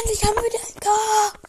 Endlich haben wir wieder.